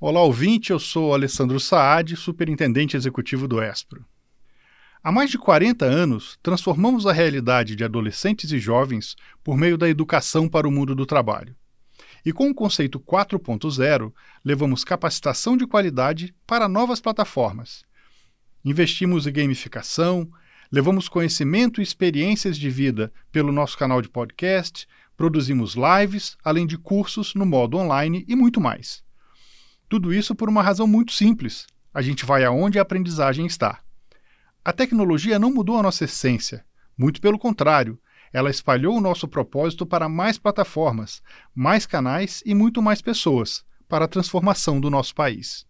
Olá, ouvinte, eu sou Alessandro Saad, superintendente executivo do Espro. Há mais de 40 anos, transformamos a realidade de adolescentes e jovens por meio da educação para o mundo do trabalho. E com o conceito 4.0, levamos capacitação de qualidade para novas plataformas. Investimos em gamificação, levamos conhecimento e experiências de vida pelo nosso canal de podcast, produzimos lives, além de cursos no modo online e muito mais. Tudo isso por uma razão muito simples: a gente vai aonde a aprendizagem está. A tecnologia não mudou a nossa essência, muito pelo contrário, ela espalhou o nosso propósito para mais plataformas, mais canais e muito mais pessoas, para a transformação do nosso país.